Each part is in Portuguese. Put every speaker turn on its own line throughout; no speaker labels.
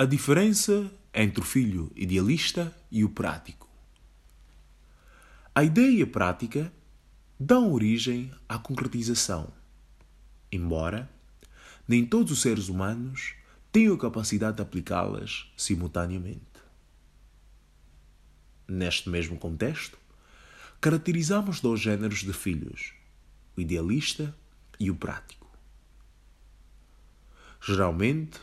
A diferença entre o filho idealista e o prático. A ideia prática dão origem à concretização, embora nem todos os seres humanos tenham a capacidade de aplicá-las simultaneamente. Neste mesmo contexto, caracterizamos dois géneros de filhos, o idealista e o prático. Geralmente,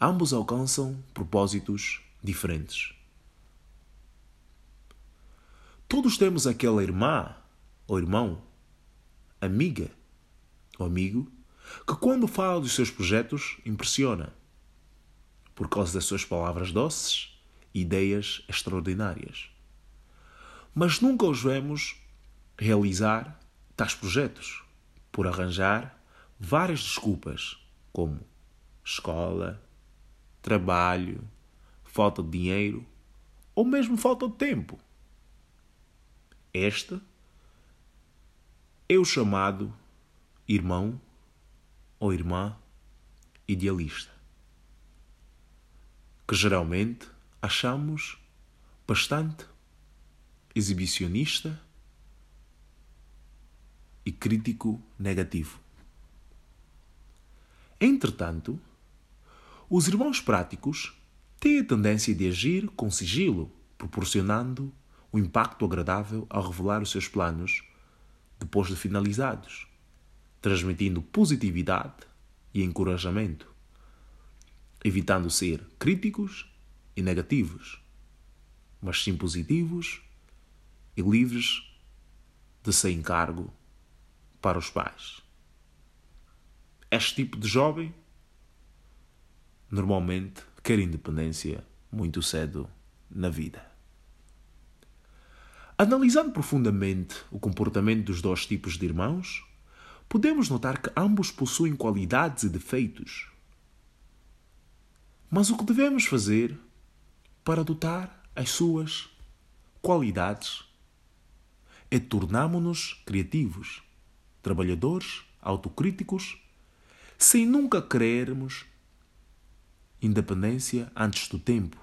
ambos alcançam propósitos diferentes. Todos temos aquela irmã ou irmão, amiga ou amigo, que quando fala dos seus projetos impressiona por causa das suas palavras doces e ideias extraordinárias. Mas nunca os vemos realizar tais projetos por arranjar várias desculpas, como escola, trabalho, falta de dinheiro ou mesmo falta de tempo. Este é o chamado irmão ou irmã idealista, que geralmente achamos bastante exibicionista e crítico negativo. Entretanto, os irmãos práticos têm a tendência de agir com sigilo, proporcionando um impacto agradável ao revelar os seus planos depois de finalizados, transmitindo positividade e encorajamento, evitando ser críticos e negativos, mas sim positivos e livres de ser encargo para os pais. Este tipo de jovem normalmente quer independência muito cedo na vida. Analisando profundamente o comportamento dos dois tipos de irmãos, podemos notar que ambos possuem qualidades e defeitos. Mas o que devemos fazer para adotar as suas qualidades é tornarmos-nos criativos, trabalhadores, autocríticos, sem nunca querermos independência antes do tempo,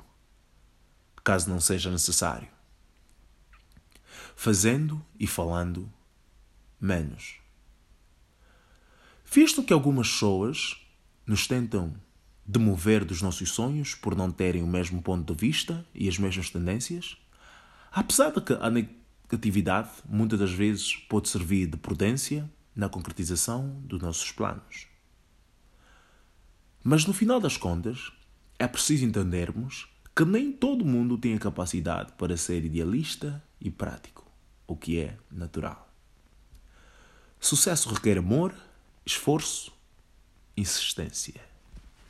caso não seja necessário. Fazendo e falando menos. Visto que algumas pessoas nos tentam demover dos nossos sonhos por não terem o mesmo ponto de vista e as mesmas tendências, apesar de que a negatividade muitas das vezes pode servir de prudência na concretização dos nossos planos. Mas no final das contas, é preciso entendermos que nem todo mundo tem a capacidade para ser idealista e prático, o que é natural. Sucesso requer amor, esforço, insistência.